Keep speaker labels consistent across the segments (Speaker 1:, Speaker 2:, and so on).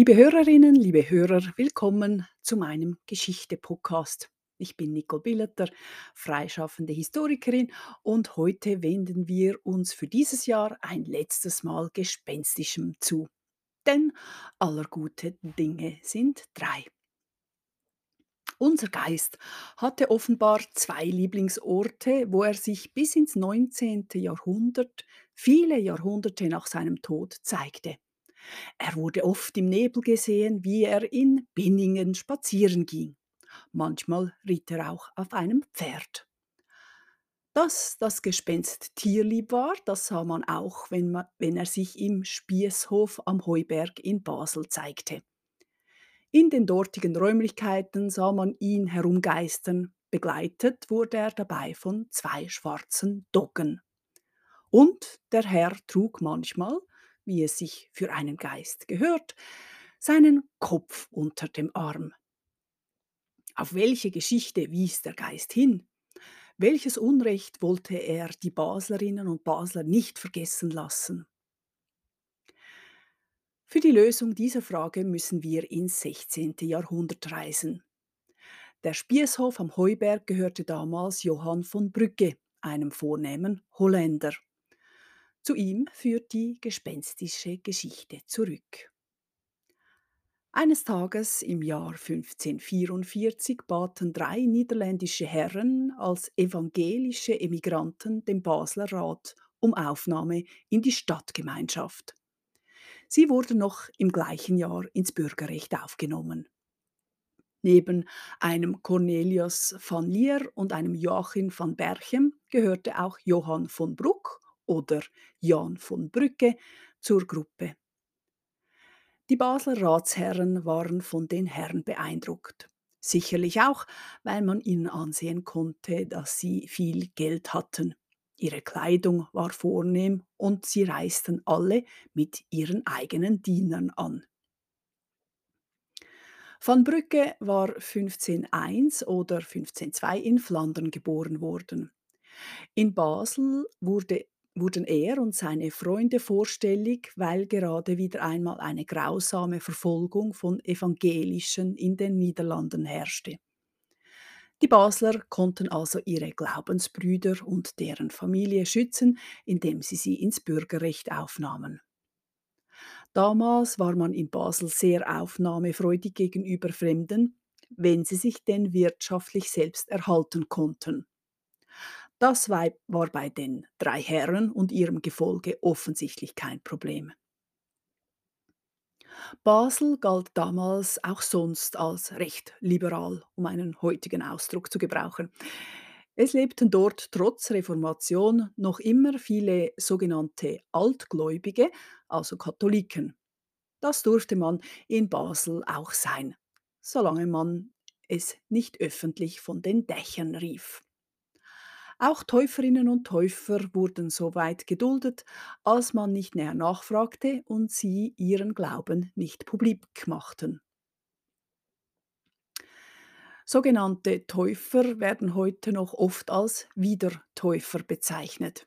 Speaker 1: Liebe Hörerinnen, liebe Hörer, willkommen zu meinem Geschichte-Podcast. Ich bin Nicole Billeter, freischaffende Historikerin und heute wenden wir uns für dieses Jahr ein letztes Mal Gespenstischem zu. Denn aller gute Dinge sind drei. Unser Geist hatte offenbar zwei Lieblingsorte, wo er sich bis ins 19. Jahrhundert, viele Jahrhunderte nach seinem Tod, zeigte. Er wurde oft im Nebel gesehen, wie er in Binningen spazieren ging. Manchmal ritt er auch auf einem Pferd. Dass das Gespenst tierlieb war, das sah man auch, wenn, man, wenn er sich im Spießhof am Heuberg in Basel zeigte. In den dortigen Räumlichkeiten sah man ihn herumgeistern, begleitet wurde er dabei von zwei schwarzen Doggen. Und der Herr trug manchmal, wie es sich für einen Geist gehört, seinen Kopf unter dem Arm. Auf welche Geschichte wies der Geist hin? Welches Unrecht wollte er die Baslerinnen und Basler nicht vergessen lassen? Für die Lösung dieser Frage müssen wir ins 16. Jahrhundert reisen. Der Spießhof am Heuberg gehörte damals Johann von Brügge, einem vornehmen Holländer. Zu ihm führt die gespenstische Geschichte zurück. Eines Tages im Jahr 1544 baten drei niederländische Herren als evangelische Emigranten dem Basler Rat um Aufnahme in die Stadtgemeinschaft. Sie wurden noch im gleichen Jahr ins Bürgerrecht aufgenommen. Neben einem Cornelius van Lier und einem Joachim van Berchem gehörte auch Johann von Bruck oder Jan von Brücke zur Gruppe. Die Basler Ratsherren waren von den Herren beeindruckt. Sicherlich auch, weil man ihnen ansehen konnte, dass sie viel Geld hatten. Ihre Kleidung war vornehm und sie reisten alle mit ihren eigenen Dienern an. Van Brücke war 1501 oder 1502 in Flandern geboren worden. In Basel wurde wurden er und seine Freunde vorstellig, weil gerade wieder einmal eine grausame Verfolgung von Evangelischen in den Niederlanden herrschte. Die Basler konnten also ihre Glaubensbrüder und deren Familie schützen, indem sie sie ins Bürgerrecht aufnahmen. Damals war man in Basel sehr aufnahmefreudig gegenüber Fremden, wenn sie sich denn wirtschaftlich selbst erhalten konnten. Das war bei den drei Herren und ihrem Gefolge offensichtlich kein Problem. Basel galt damals auch sonst als recht liberal, um einen heutigen Ausdruck zu gebrauchen. Es lebten dort trotz Reformation noch immer viele sogenannte Altgläubige, also Katholiken. Das durfte man in Basel auch sein, solange man es nicht öffentlich von den Dächern rief. Auch Täuferinnen und Täufer wurden so weit geduldet, als man nicht näher nachfragte und sie ihren Glauben nicht publik machten. Sogenannte Täufer werden heute noch oft als Wiedertäufer bezeichnet.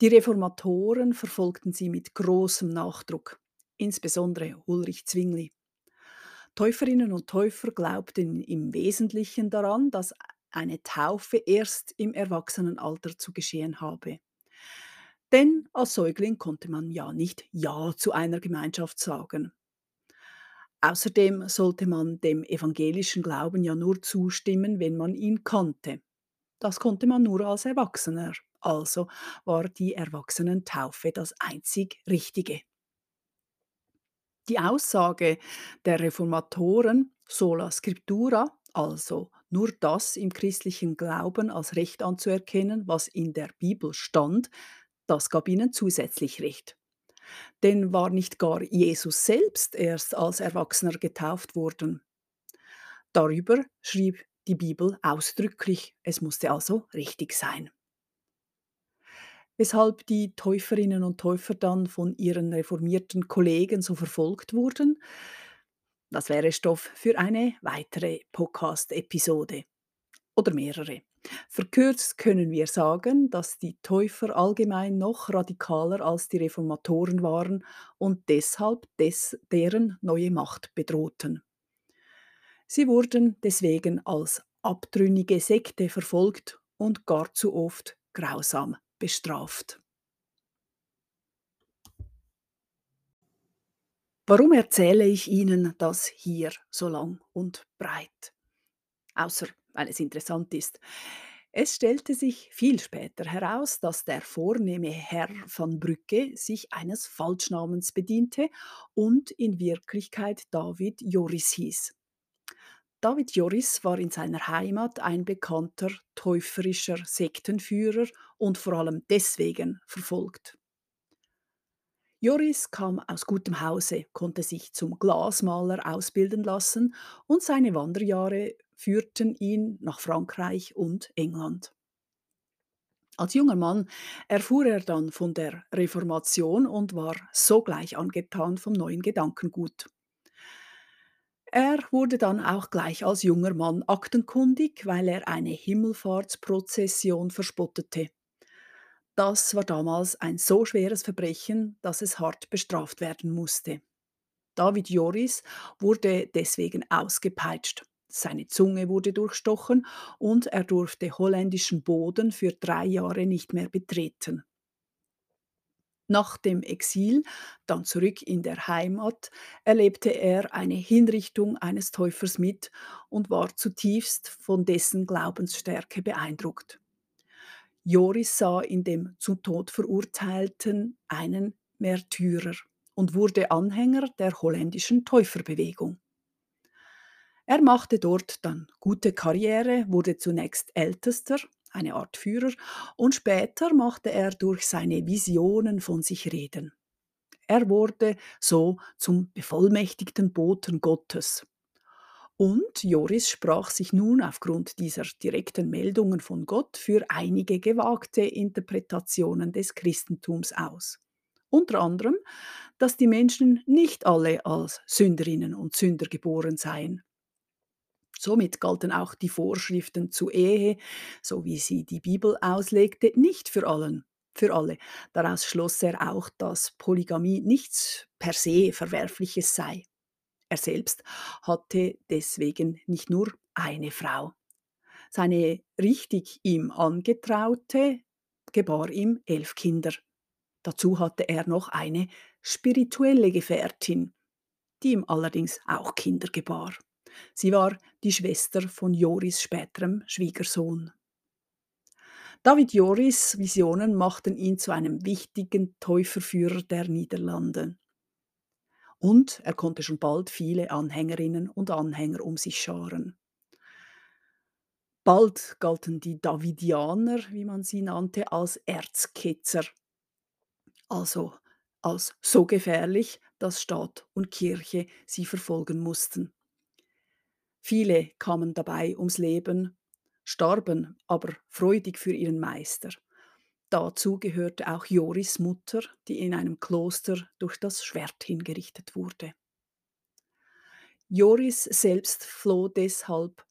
Speaker 1: Die Reformatoren verfolgten sie mit großem Nachdruck, insbesondere Ulrich Zwingli. Täuferinnen und Täufer glaubten im Wesentlichen daran, dass eine Taufe erst im Erwachsenenalter zu geschehen habe. Denn als Säugling konnte man ja nicht Ja zu einer Gemeinschaft sagen. Außerdem sollte man dem evangelischen Glauben ja nur zustimmen, wenn man ihn kannte. Das konnte man nur als Erwachsener, also war die Erwachsenentaufe das einzig Richtige. Die Aussage der Reformatoren sola scriptura, also nur das im christlichen Glauben als Recht anzuerkennen, was in der Bibel stand, das gab ihnen zusätzlich Recht. Denn war nicht gar Jesus selbst erst als Erwachsener getauft worden? Darüber schrieb die Bibel ausdrücklich, es musste also richtig sein. Weshalb die Täuferinnen und Täufer dann von ihren reformierten Kollegen so verfolgt wurden, das wäre Stoff für eine weitere Podcast-Episode. oder mehrere. Verkürzt können wir sagen, dass die Täufer allgemein noch radikaler als die Reformatoren waren und deshalb des, deren neue Macht bedrohten. Sie wurden deswegen als abtrünnige Sekte verfolgt und gar zu oft grausam bestraft. Warum erzähle ich Ihnen das hier so lang und breit? Außer weil es interessant ist. Es stellte sich viel später heraus, dass der vornehme Herr von Brücke sich eines Falschnamens bediente und in Wirklichkeit David Joris hieß. David Joris war in seiner Heimat ein bekannter täuferischer Sektenführer und vor allem deswegen verfolgt. Joris kam aus gutem Hause, konnte sich zum Glasmaler ausbilden lassen und seine Wanderjahre führten ihn nach Frankreich und England. Als junger Mann erfuhr er dann von der Reformation und war sogleich angetan vom neuen Gedankengut. Er wurde dann auch gleich als junger Mann aktenkundig, weil er eine Himmelfahrtsprozession verspottete. Das war damals ein so schweres Verbrechen, dass es hart bestraft werden musste. David Joris wurde deswegen ausgepeitscht. Seine Zunge wurde durchstochen und er durfte holländischen Boden für drei Jahre nicht mehr betreten. Nach dem Exil, dann zurück in der Heimat, erlebte er eine Hinrichtung eines Täufers mit und war zutiefst von dessen Glaubensstärke beeindruckt. Joris sah in dem zum Tod Verurteilten einen Märtyrer und wurde Anhänger der holländischen Täuferbewegung. Er machte dort dann gute Karriere, wurde zunächst Ältester, eine Art Führer, und später machte er durch seine Visionen von sich reden. Er wurde so zum bevollmächtigten Boten Gottes. Und Joris sprach sich nun aufgrund dieser direkten Meldungen von Gott für einige gewagte Interpretationen des Christentums aus. Unter anderem, dass die Menschen nicht alle als Sünderinnen und Sünder geboren seien. Somit galten auch die Vorschriften zur Ehe, so wie sie die Bibel auslegte, nicht für allen, für alle. Daraus schloss er auch, dass Polygamie nichts per se Verwerfliches sei. Er selbst hatte deswegen nicht nur eine Frau. Seine richtig ihm angetraute gebar ihm elf Kinder. Dazu hatte er noch eine spirituelle Gefährtin, die ihm allerdings auch Kinder gebar. Sie war die Schwester von Joris späterem Schwiegersohn. David Joris Visionen machten ihn zu einem wichtigen Täuferführer der Niederlande und er konnte schon bald viele Anhängerinnen und Anhänger um sich scharen. Bald galten die Davidianer, wie man sie nannte, als Erzketzer, also als so gefährlich, dass Staat und Kirche sie verfolgen mussten. Viele kamen dabei ums Leben, starben aber freudig für ihren Meister. Dazu gehörte auch Joris Mutter, die in einem Kloster durch das Schwert hingerichtet wurde. Joris selbst floh deshalb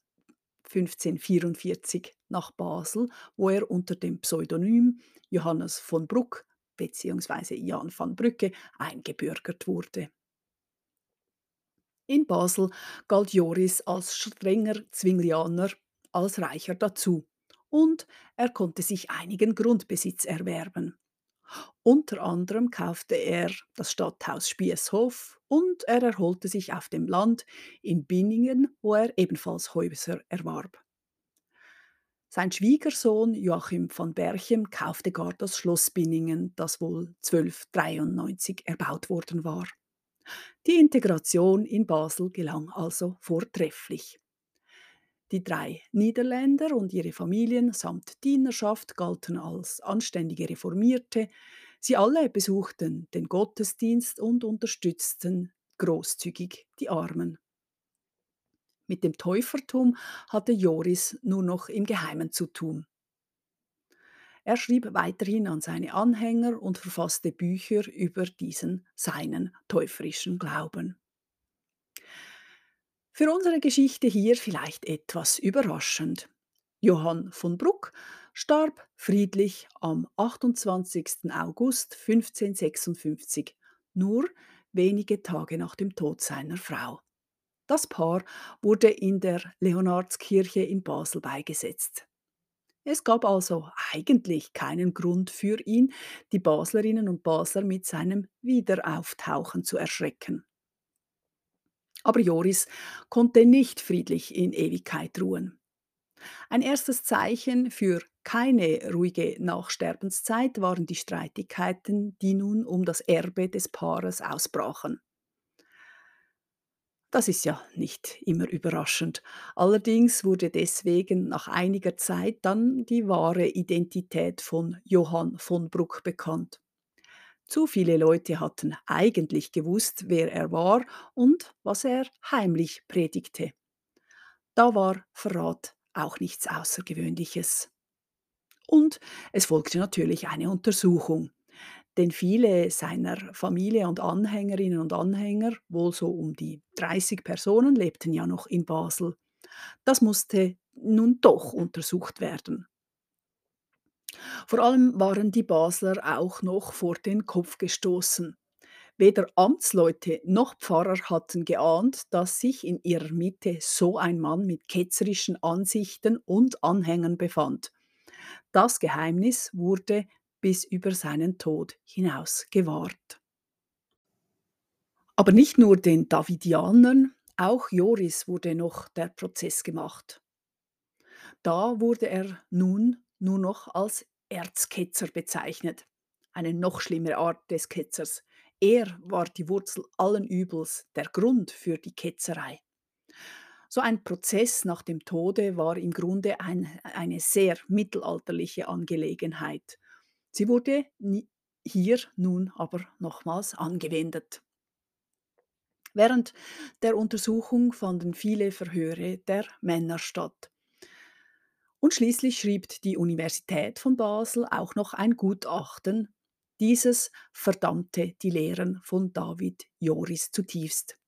Speaker 1: 1544 nach Basel, wo er unter dem Pseudonym Johannes von Bruck bzw. Jan van Brücke eingebürgert wurde. In Basel galt Joris als strenger Zwinglianer, als Reicher dazu und er konnte sich einigen Grundbesitz erwerben. Unter anderem kaufte er das Stadthaus Spiesshof und er erholte sich auf dem Land in Binningen, wo er ebenfalls Häuser erwarb. Sein Schwiegersohn Joachim von Berchem kaufte gar das Schloss Binningen, das wohl 1293 erbaut worden war. Die Integration in Basel gelang also vortrefflich. Die drei Niederländer und ihre Familien samt Dienerschaft galten als anständige Reformierte. Sie alle besuchten den Gottesdienst und unterstützten großzügig die Armen. Mit dem Täufertum hatte Joris nur noch im Geheimen zu tun. Er schrieb weiterhin an seine Anhänger und verfasste Bücher über diesen seinen täuferischen Glauben. Für unsere Geschichte hier vielleicht etwas überraschend. Johann von Bruck starb friedlich am 28. August 1556, nur wenige Tage nach dem Tod seiner Frau. Das Paar wurde in der Leonardskirche in Basel beigesetzt. Es gab also eigentlich keinen Grund für ihn, die Baslerinnen und Basler mit seinem Wiederauftauchen zu erschrecken. Aber Joris konnte nicht friedlich in Ewigkeit ruhen. Ein erstes Zeichen für keine ruhige Nachsterbenszeit waren die Streitigkeiten, die nun um das Erbe des Paares ausbrachen. Das ist ja nicht immer überraschend. Allerdings wurde deswegen nach einiger Zeit dann die wahre Identität von Johann von Bruck bekannt. Zu viele Leute hatten eigentlich gewusst, wer er war und was er heimlich predigte. Da war Verrat auch nichts Außergewöhnliches. Und es folgte natürlich eine Untersuchung. Denn viele seiner Familie und Anhängerinnen und Anhänger, wohl so um die 30 Personen, lebten ja noch in Basel. Das musste nun doch untersucht werden. Vor allem waren die Basler auch noch vor den Kopf gestoßen. Weder Amtsleute noch Pfarrer hatten geahnt, dass sich in ihrer Mitte so ein Mann mit ketzerischen Ansichten und Anhängern befand. Das Geheimnis wurde bis über seinen Tod hinaus gewahrt. Aber nicht nur den Davidianern, auch Joris wurde noch der Prozess gemacht. Da wurde er nun nur noch als Erzketzer bezeichnet, eine noch schlimmere Art des Ketzers. Er war die Wurzel allen Übels, der Grund für die Ketzerei. So ein Prozess nach dem Tode war im Grunde ein, eine sehr mittelalterliche Angelegenheit. Sie wurde hier nun aber nochmals angewendet. Während der Untersuchung fanden viele Verhöre der Männer statt. Und schließlich schrieb die Universität von Basel auch noch ein Gutachten. Dieses verdammte die Lehren von David Joris zutiefst.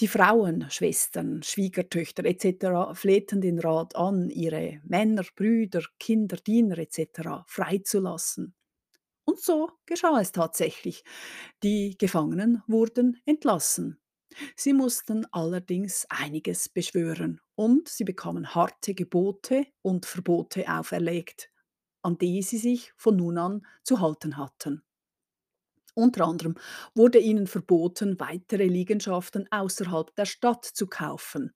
Speaker 1: Die Frauen, Schwestern, Schwiegertöchter etc. flehten den Rat an, ihre Männer, Brüder, Kinder, Diener etc. freizulassen. Und so geschah es tatsächlich. Die Gefangenen wurden entlassen. Sie mussten allerdings einiges beschwören und sie bekamen harte Gebote und Verbote auferlegt, an die sie sich von nun an zu halten hatten. Unter anderem wurde ihnen verboten, weitere Liegenschaften außerhalb der Stadt zu kaufen,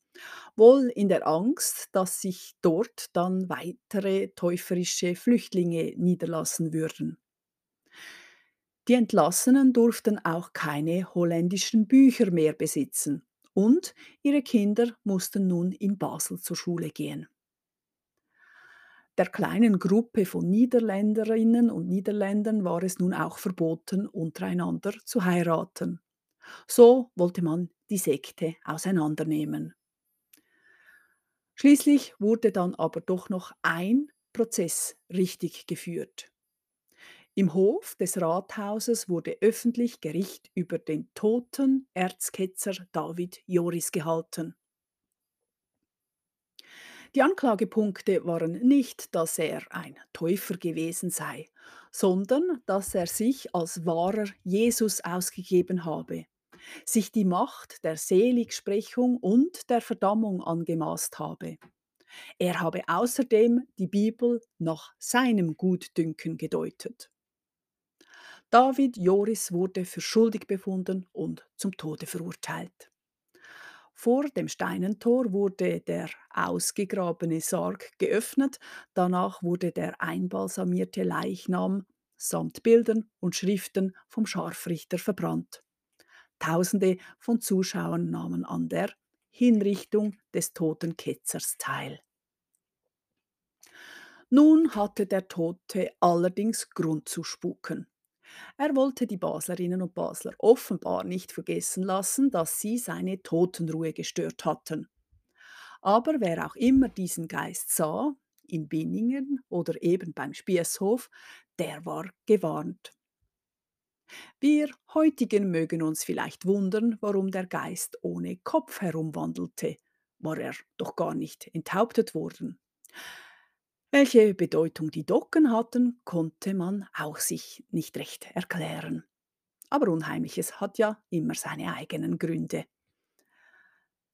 Speaker 1: wohl in der Angst, dass sich dort dann weitere täuferische Flüchtlinge niederlassen würden. Die Entlassenen durften auch keine holländischen Bücher mehr besitzen und ihre Kinder mussten nun in Basel zur Schule gehen. Der kleinen Gruppe von Niederländerinnen und Niederländern war es nun auch verboten, untereinander zu heiraten. So wollte man die Sekte auseinandernehmen. Schließlich wurde dann aber doch noch ein Prozess richtig geführt. Im Hof des Rathauses wurde öffentlich Gericht über den toten Erzketzer David Joris gehalten. Die Anklagepunkte waren nicht, dass er ein Täufer gewesen sei, sondern dass er sich als wahrer Jesus ausgegeben habe, sich die Macht der Seligsprechung und der Verdammung angemaßt habe. Er habe außerdem die Bibel nach seinem Gutdünken gedeutet. David Joris wurde für schuldig befunden und zum Tode verurteilt. Vor dem Steinentor wurde der ausgegrabene Sarg geöffnet, danach wurde der einbalsamierte Leichnam samt Bildern und Schriften vom Scharfrichter verbrannt. Tausende von Zuschauern nahmen an der Hinrichtung des toten Ketzers teil. Nun hatte der Tote allerdings Grund zu spuken. Er wollte die Baslerinnen und Basler offenbar nicht vergessen lassen, dass sie seine Totenruhe gestört hatten. Aber wer auch immer diesen Geist sah, in Binningen oder eben beim Spießhof, der war gewarnt. Wir heutigen mögen uns vielleicht wundern, warum der Geist ohne Kopf herumwandelte. war er doch gar nicht enthauptet worden. Welche Bedeutung die Docken hatten, konnte man auch sich nicht recht erklären. Aber Unheimliches hat ja immer seine eigenen Gründe.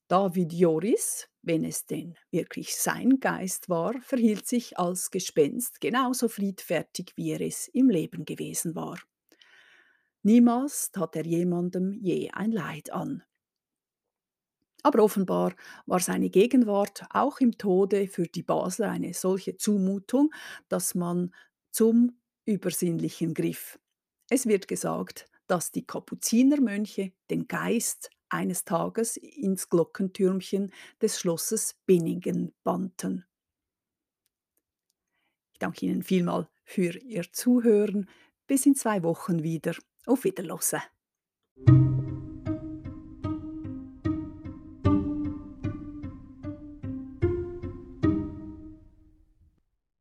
Speaker 1: David Joris, wenn es denn wirklich sein Geist war, verhielt sich als Gespenst genauso friedfertig, wie er es im Leben gewesen war. Niemals tat er jemandem je ein Leid an. Aber offenbar war seine Gegenwart auch im Tode für die Basler eine solche Zumutung, dass man zum Übersinnlichen griff. Es wird gesagt, dass die Kapuzinermönche den Geist eines Tages ins Glockentürmchen des Schlosses Binningen bannten. Ich danke Ihnen vielmal für Ihr Zuhören. Bis in zwei Wochen wieder. Auf Wiederhören.